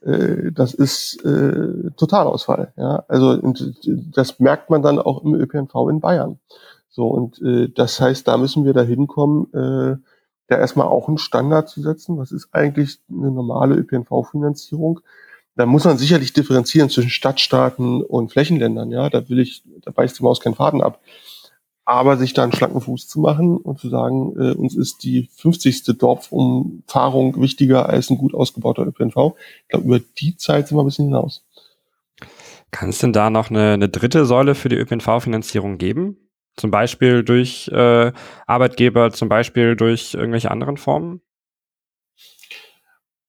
äh, das ist äh, Totalausfall. Ja? Also und das merkt man dann auch im ÖPNV in Bayern. So, und äh, das heißt, da müssen wir da hinkommen, äh, da erstmal auch einen Standard zu setzen. Was ist eigentlich eine normale ÖPNV-Finanzierung? Da muss man sicherlich differenzieren zwischen Stadtstaaten und Flächenländern. Ja, da will ich, da beißt die Maus keinen Faden ab. Aber sich da einen schlanken Fuß zu machen und zu sagen, äh, uns ist die 50. Dorfumfahrung wichtiger als ein gut ausgebauter ÖPNV. Ich glaube, über die Zeit sind wir ein bisschen hinaus. Kann es denn da noch eine, eine dritte Säule für die ÖPNV-Finanzierung geben? Zum Beispiel durch äh, Arbeitgeber, zum Beispiel durch irgendwelche anderen Formen?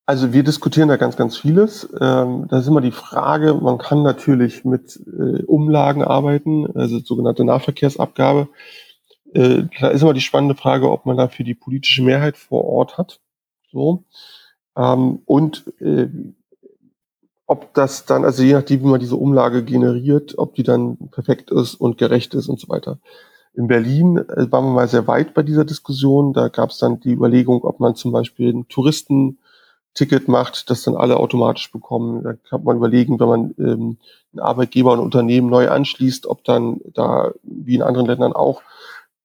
Also wir diskutieren da ganz, ganz vieles. Ähm, das ist immer die Frage, man kann natürlich mit äh, Umlagen arbeiten, also sogenannte Nahverkehrsabgabe. Äh, da ist immer die spannende Frage, ob man dafür die politische Mehrheit vor Ort hat. So. Ähm, und äh, ob das dann, also je nachdem, wie man diese Umlage generiert, ob die dann perfekt ist und gerecht ist und so weiter. In Berlin äh, waren wir mal sehr weit bei dieser Diskussion. Da gab es dann die Überlegung, ob man zum Beispiel ein Touristenticket macht, das dann alle automatisch bekommen. Da kann man überlegen, wenn man ähm, einen Arbeitgeber und ein Unternehmen neu anschließt, ob dann da, wie in anderen Ländern auch,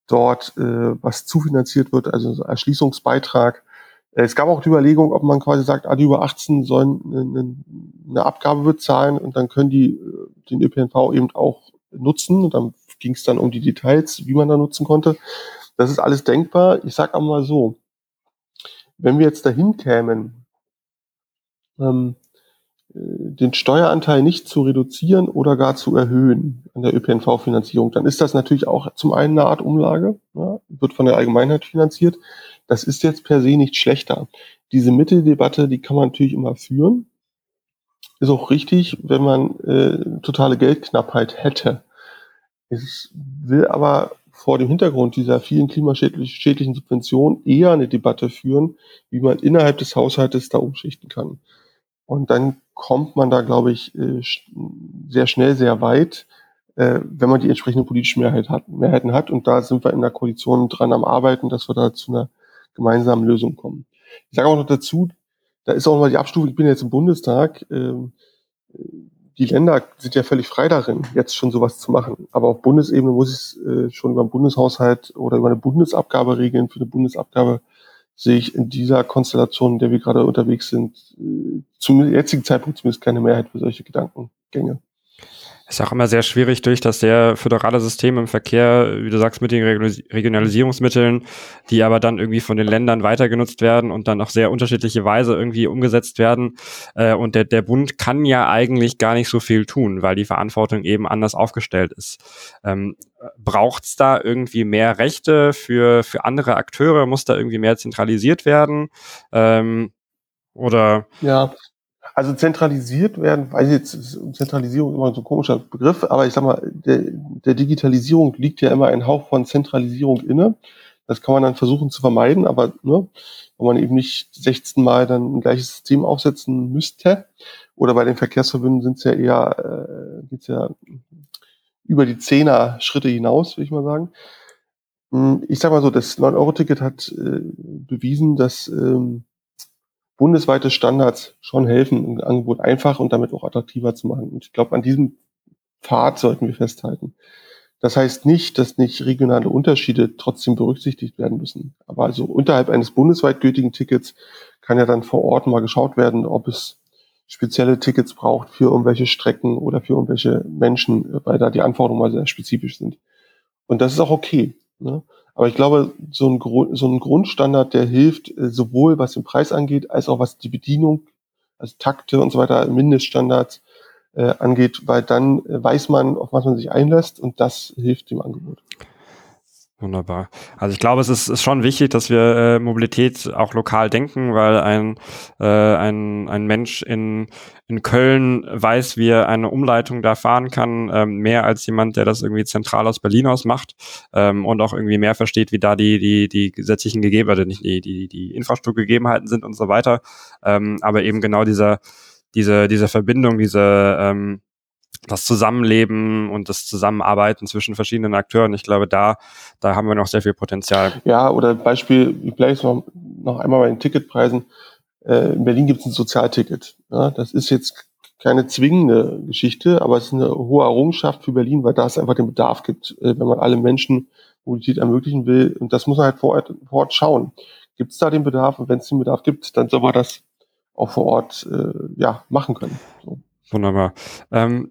dort äh, was zufinanziert wird, also Erschließungsbeitrag es gab auch die Überlegung, ob man quasi sagt, alle über 18 sollen eine, eine Abgabe bezahlen und dann können die äh, den ÖPNV eben auch nutzen. Und dann ging es dann um die Details, wie man da nutzen konnte. Das ist alles denkbar. Ich sage aber mal so, wenn wir jetzt dahin kämen, ähm, äh, den Steueranteil nicht zu reduzieren oder gar zu erhöhen an der ÖPNV-Finanzierung, dann ist das natürlich auch zum einen eine Art Umlage, ja, wird von der Allgemeinheit finanziert. Das ist jetzt per se nicht schlechter. Diese Mitteldebatte, die kann man natürlich immer führen. Ist auch richtig, wenn man äh, totale Geldknappheit hätte. Ich will aber vor dem Hintergrund dieser vielen klimaschädlichen Subventionen eher eine Debatte führen, wie man innerhalb des Haushaltes da umschichten kann. Und dann kommt man da, glaube ich, äh, sehr schnell sehr weit, äh, wenn man die entsprechende politische Mehrheit hat, Mehrheiten hat. Und da sind wir in der Koalition dran am Arbeiten, dass wir da zu einer gemeinsamen Lösung kommen. Ich sage auch noch dazu, da ist auch mal die Abstufung, ich bin jetzt im Bundestag, ähm, die Länder sind ja völlig frei darin, jetzt schon sowas zu machen. Aber auf Bundesebene muss ich es äh, schon über einen Bundeshaushalt oder über eine Bundesabgabe regeln. Für eine Bundesabgabe sehe ich in dieser Konstellation, in der wir gerade unterwegs sind, äh, zum jetzigen Zeitpunkt zumindest keine Mehrheit für solche Gedankengänge. Ist auch immer sehr schwierig durch das sehr föderale System im Verkehr, wie du sagst, mit den Regionalisierungsmitteln, die aber dann irgendwie von den Ländern weiter genutzt werden und dann auf sehr unterschiedliche Weise irgendwie umgesetzt werden. Äh, und der, der Bund kann ja eigentlich gar nicht so viel tun, weil die Verantwortung eben anders aufgestellt ist. Ähm, Braucht es da irgendwie mehr Rechte für, für andere Akteure? Muss da irgendwie mehr zentralisiert werden? Ähm, oder? Ja, also zentralisiert werden, weiß jetzt, Zentralisierung ist immer so ein komischer Begriff, aber ich sag mal, der, der Digitalisierung liegt ja immer ein Hauch von Zentralisierung inne. Das kann man dann versuchen zu vermeiden, aber ne, wenn man eben nicht 16 Mal dann ein gleiches System aufsetzen müsste, oder bei den Verkehrsverbünden sind es ja eher, äh, geht's ja über die Zehner Schritte hinaus, würde ich mal sagen. Hm, ich sag mal so, das 9-Euro-Ticket hat äh, bewiesen, dass ähm, bundesweite Standards schon helfen, ein Angebot einfach und damit auch attraktiver zu machen. Und ich glaube, an diesem Pfad sollten wir festhalten. Das heißt nicht, dass nicht regionale Unterschiede trotzdem berücksichtigt werden müssen. Aber also unterhalb eines bundesweit gültigen Tickets kann ja dann vor Ort mal geschaut werden, ob es spezielle Tickets braucht für irgendwelche Strecken oder für irgendwelche Menschen, weil da die Anforderungen mal sehr spezifisch sind. Und das ist auch okay. Ne? Aber ich glaube, so ein, so ein Grundstandard, der hilft äh, sowohl was den Preis angeht, als auch was die Bedienung, also Takte und so weiter, Mindeststandards äh, angeht, weil dann äh, weiß man, auf was man sich einlässt und das hilft dem Angebot. Wunderbar. Also ich glaube, es ist, ist schon wichtig, dass wir äh, Mobilität auch lokal denken, weil ein, äh, ein, ein Mensch in, in Köln weiß, wie er eine Umleitung da fahren kann, ähm, mehr als jemand, der das irgendwie zentral aus Berlin aus macht ähm, und auch irgendwie mehr versteht, wie da die, die, die gesetzlichen Gegebenheiten, nicht die, die, die Infrastrukturgegebenheiten sind und so weiter. Ähm, aber eben genau dieser, diese, diese Verbindung, diese ähm, das Zusammenleben und das Zusammenarbeiten zwischen verschiedenen Akteuren. Ich glaube, da, da haben wir noch sehr viel Potenzial. Ja, oder Beispiel, ich bleibe noch, noch einmal bei den Ticketpreisen. Äh, in Berlin gibt es ein Sozialticket. Ja, das ist jetzt keine zwingende Geschichte, aber es ist eine hohe Errungenschaft für Berlin, weil da es einfach den Bedarf gibt, äh, wenn man alle Menschen Mobilität ermöglichen will. Und das muss man halt vor Ort, vor Ort schauen. Gibt es da den Bedarf? Und wenn es den Bedarf gibt, dann soll man das auch vor Ort äh, ja, machen können. So. Wunderbar. Ähm,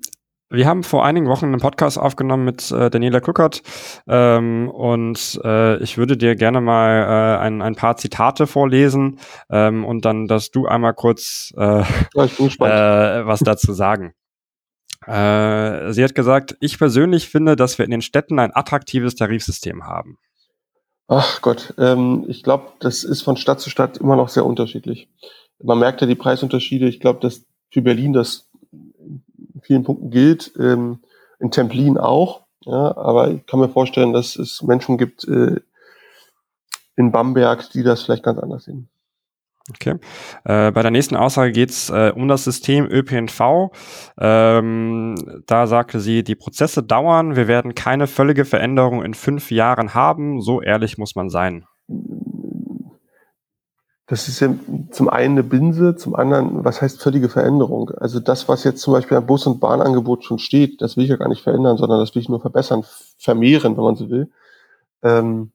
wir haben vor einigen Wochen einen Podcast aufgenommen mit äh, Daniela Kuckert ähm, und äh, ich würde dir gerne mal äh, ein, ein paar Zitate vorlesen ähm, und dann, dass du einmal kurz äh, äh, was dazu sagen. Äh, sie hat gesagt, ich persönlich finde, dass wir in den Städten ein attraktives Tarifsystem haben. Ach Gott, ähm, ich glaube, das ist von Stadt zu Stadt immer noch sehr unterschiedlich. Man merkt ja die Preisunterschiede. Ich glaube, dass für Berlin das vielen Punkten gilt, ähm, in Templin auch. Ja, aber ich kann mir vorstellen, dass es Menschen gibt äh, in Bamberg, die das vielleicht ganz anders sehen. Okay. Äh, bei der nächsten Aussage geht es äh, um das System ÖPNV. Ähm, da sagte sie, die Prozesse dauern, wir werden keine völlige Veränderung in fünf Jahren haben. So ehrlich muss man sein. Das ist ja zum einen eine Binse, zum anderen, was heißt völlige Veränderung? Also das, was jetzt zum Beispiel am Bus- und Bahnangebot schon steht, das will ich ja gar nicht verändern, sondern das will ich nur verbessern, vermehren, wenn man so will. Ähm,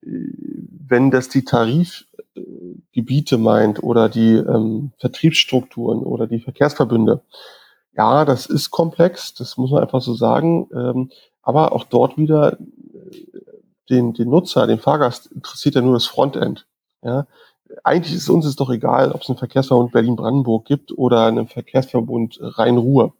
wenn das die Tarifgebiete meint oder die ähm, Vertriebsstrukturen oder die Verkehrsverbünde, ja, das ist komplex, das muss man einfach so sagen. Ähm, aber auch dort wieder äh, den, den Nutzer, den Fahrgast interessiert ja nur das Frontend. Ja, eigentlich ist uns es doch egal, ob es einen Verkehrsverbund Berlin-Brandenburg gibt oder einen Verkehrsverbund Rhein-Ruhr.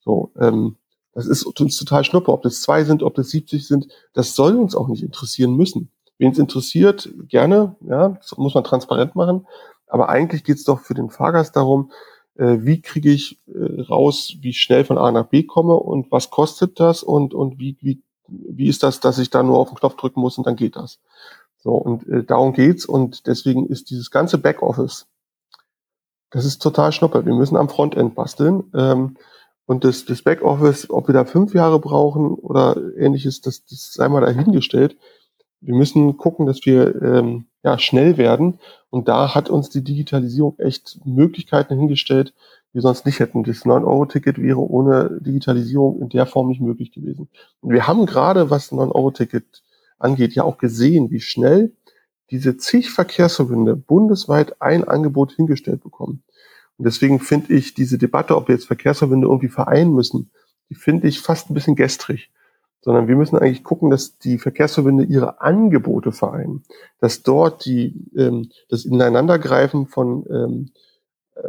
So, ähm, das ist uns total schnuppe, ob das zwei sind, ob das 70 sind. Das soll uns auch nicht interessieren müssen. Wen es interessiert, gerne, ja, das muss man transparent machen. Aber eigentlich geht es doch für den Fahrgast darum, äh, wie kriege ich äh, raus, wie schnell von A nach B komme und was kostet das und, und wie, wie, wie ist das, dass ich da nur auf den Knopf drücken muss und dann geht das. So, und äh, darum geht's und deswegen ist dieses ganze Backoffice, das ist total schnuppe. Wir müssen am Frontend basteln. Ähm, und das, das Backoffice, ob wir da fünf Jahre brauchen oder ähnliches, das, das sei mal dahingestellt. Wir müssen gucken, dass wir ähm, ja, schnell werden. Und da hat uns die Digitalisierung echt Möglichkeiten hingestellt, die wir sonst nicht hätten. Das 9-Euro-Ticket wäre ohne Digitalisierung in der Form nicht möglich gewesen. Und wir haben gerade, was 9-Euro-Ticket angeht, ja auch gesehen, wie schnell diese zig Verkehrsverbünde bundesweit ein Angebot hingestellt bekommen. Und deswegen finde ich diese Debatte, ob wir jetzt Verkehrsverbünde irgendwie vereinen müssen, die finde ich fast ein bisschen gestrig. Sondern wir müssen eigentlich gucken, dass die Verkehrsverbünde ihre Angebote vereinen. Dass dort die, ähm, das Ineinandergreifen von ähm, äh,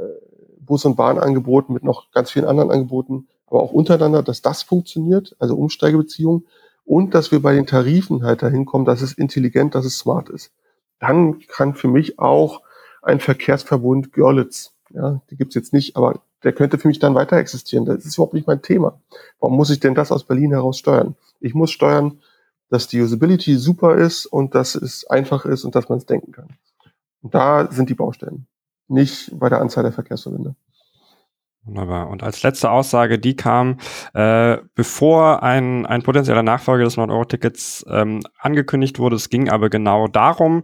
Bus- und Bahnangeboten mit noch ganz vielen anderen Angeboten, aber auch untereinander, dass das funktioniert, also Umsteigebeziehungen. Und dass wir bei den Tarifen halt dahin kommen, dass es intelligent, dass es smart ist. Dann kann für mich auch ein Verkehrsverbund Görlitz, ja, die gibt's jetzt nicht, aber der könnte für mich dann weiter existieren. Das ist überhaupt nicht mein Thema. Warum muss ich denn das aus Berlin heraus steuern? Ich muss steuern, dass die Usability super ist und dass es einfach ist und dass man es denken kann. Und da sind die Baustellen, nicht bei der Anzahl der Verkehrsverbünde. Wunderbar. Und als letzte Aussage, die kam, äh, bevor ein, ein potenzieller Nachfolger des 9-Euro-Tickets ähm, angekündigt wurde. Es ging aber genau darum,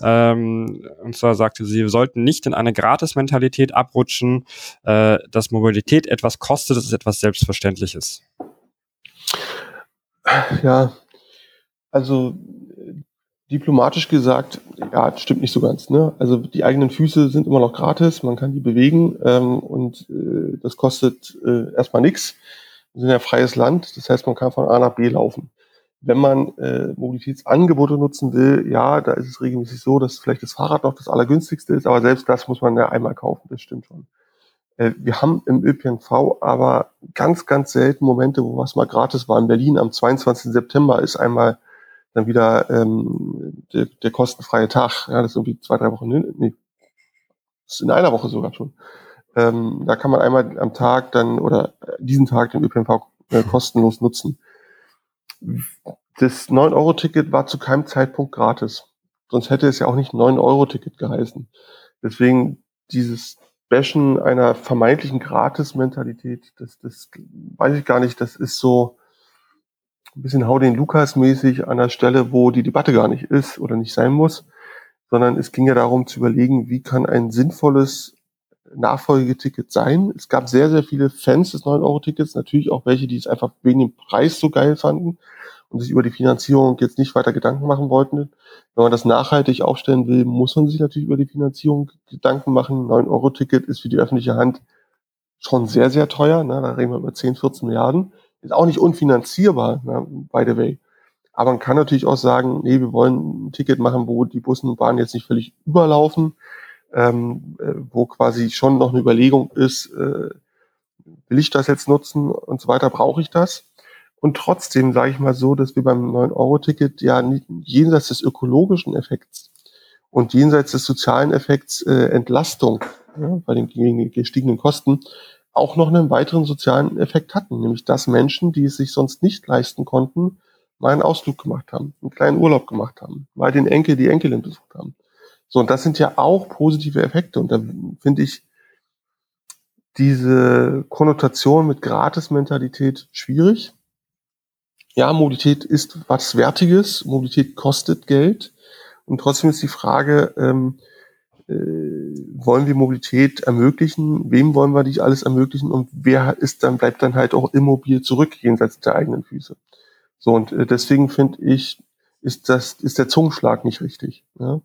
ähm, und zwar sagte sie, wir sollten nicht in eine Gratis-Mentalität abrutschen, äh, dass Mobilität etwas kostet, das ist etwas Selbstverständliches. Ja, also diplomatisch gesagt, ja, stimmt nicht so ganz. Ne? Also die eigenen Füße sind immer noch gratis, man kann die bewegen ähm, und äh, das kostet äh, erstmal nichts. Wir sind ja freies Land, das heißt, man kann von A nach B laufen. Wenn man äh, Mobilitätsangebote nutzen will, ja, da ist es regelmäßig so, dass vielleicht das Fahrrad noch das allergünstigste ist, aber selbst das muss man ja einmal kaufen, das stimmt schon. Äh, wir haben im ÖPNV aber ganz, ganz selten Momente, wo was mal gratis war. In Berlin am 22. September ist einmal dann wieder ähm, der, der kostenfreie Tag. Ja, das ist irgendwie zwei, drei Wochen, nee, das ist in einer Woche sogar schon. Ähm, da kann man einmal am Tag dann oder diesen Tag den ÖPNV äh, kostenlos nutzen. Das 9-Euro-Ticket war zu keinem Zeitpunkt gratis. Sonst hätte es ja auch nicht 9-Euro-Ticket geheißen. Deswegen dieses Bashen einer vermeintlichen Gratis-Mentalität, das, das weiß ich gar nicht, das ist so, ein bisschen Hau den Lukas mäßig an der Stelle, wo die Debatte gar nicht ist oder nicht sein muss, sondern es ging ja darum zu überlegen, wie kann ein sinnvolles Nachfolgeticket sein. Es gab sehr, sehr viele Fans des 9-Euro-Tickets, natürlich auch welche, die es einfach wegen dem Preis so geil fanden und sich über die Finanzierung jetzt nicht weiter Gedanken machen wollten. Wenn man das nachhaltig aufstellen will, muss man sich natürlich über die Finanzierung Gedanken machen. 9-Euro-Ticket ist für die öffentliche Hand schon sehr, sehr teuer. Ne? Da reden wir über 10, 14 Milliarden. Ist auch nicht unfinanzierbar, ne, by the way. Aber man kann natürlich auch sagen, nee, wir wollen ein Ticket machen, wo die Bussen und Bahnen jetzt nicht völlig überlaufen, ähm, äh, wo quasi schon noch eine Überlegung ist, äh, will ich das jetzt nutzen und so weiter, brauche ich das? Und trotzdem sage ich mal so, dass wir beim 9-Euro-Ticket ja nicht, jenseits des ökologischen Effekts und jenseits des sozialen Effekts äh, Entlastung ja, bei den gestiegenen Kosten auch noch einen weiteren sozialen Effekt hatten, nämlich dass Menschen, die es sich sonst nicht leisten konnten, mal einen Ausflug gemacht haben, einen kleinen Urlaub gemacht haben, mal den Enkel, die Enkelin besucht haben. So, und das sind ja auch positive Effekte. Und da finde ich diese Konnotation mit Gratis-Mentalität schwierig. Ja, Mobilität ist was Wertiges, Mobilität kostet Geld. Und trotzdem ist die Frage, ähm, äh, wollen wir Mobilität ermöglichen? Wem wollen wir die alles ermöglichen? Und wer ist dann, bleibt dann halt auch immobil zurück, jenseits der eigenen Füße? So, und äh, deswegen finde ich, ist das, ist der Zungenschlag nicht richtig. Ja?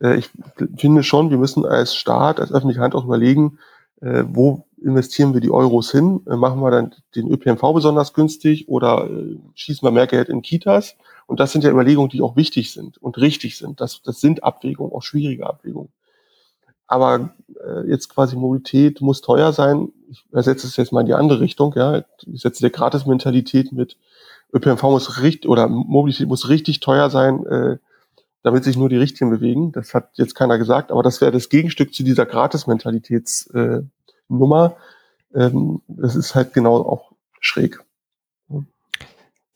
Äh, ich finde schon, wir müssen als Staat, als öffentliche Hand auch überlegen, äh, wo investieren wir die Euros hin? Äh, machen wir dann den ÖPNV besonders günstig oder äh, schießen wir mehr Geld in Kitas? Und das sind ja Überlegungen, die auch wichtig sind und richtig sind. Das, das sind Abwägungen, auch schwierige Abwägungen. Aber äh, jetzt quasi Mobilität muss teuer sein. Ich ersetze es jetzt mal in die andere Richtung. Ja, ich setze der Gratis-Mentalität mit ÖPNV muss richtig oder Mobilität muss richtig teuer sein, äh, damit sich nur die Richtigen bewegen. Das hat jetzt keiner gesagt, aber das wäre das Gegenstück zu dieser Gratis-Mentalitätsnummer. Äh, ähm, das ist halt genau auch schräg.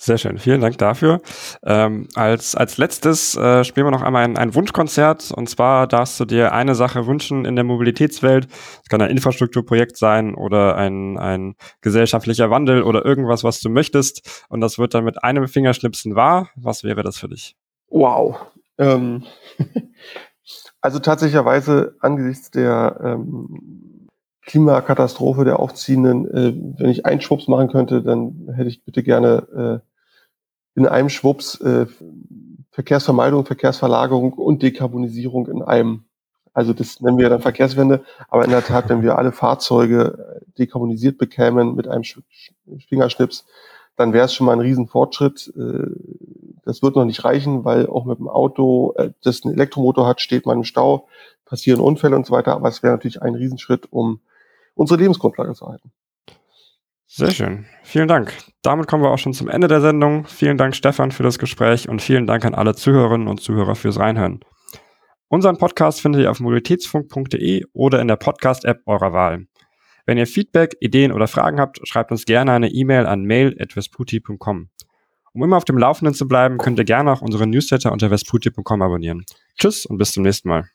Sehr schön, vielen Dank dafür. Ähm, als, als letztes äh, spielen wir noch einmal ein, ein Wunschkonzert. Und zwar darfst du dir eine Sache wünschen in der Mobilitätswelt. Es kann ein Infrastrukturprojekt sein oder ein, ein gesellschaftlicher Wandel oder irgendwas, was du möchtest. Und das wird dann mit einem Fingerschnipsen wahr. Was wäre das für dich? Wow. Ähm, also tatsächlicherweise angesichts der ähm, Klimakatastrophe der aufziehenden, äh, wenn ich einen Schwupps machen könnte, dann hätte ich bitte gerne äh, in einem Schwupps äh, Verkehrsvermeidung, Verkehrsverlagerung und Dekarbonisierung in einem. Also das nennen wir dann Verkehrswende. Aber in der Tat, wenn wir alle Fahrzeuge äh, dekarbonisiert bekämen mit einem Fingerschnips, dann wäre es schon mal ein Riesenfortschritt. Äh, das wird noch nicht reichen, weil auch mit dem Auto, äh, das einen Elektromotor hat, steht man im Stau, passieren Unfälle und so weiter. Aber es wäre natürlich ein Riesenschritt, um unsere Lebensgrundlage zu halten. Sehr schön. Vielen Dank. Damit kommen wir auch schon zum Ende der Sendung. Vielen Dank, Stefan, für das Gespräch und vielen Dank an alle Zuhörerinnen und Zuhörer fürs Reinhören. Unseren Podcast findet ihr auf mobilitätsfunk.de oder in der Podcast-App eurer Wahl. Wenn ihr Feedback, Ideen oder Fragen habt, schreibt uns gerne eine E-Mail an mail.vesputi.com. Um immer auf dem Laufenden zu bleiben, könnt ihr gerne auch unsere Newsletter unter vesputi.com abonnieren. Tschüss und bis zum nächsten Mal.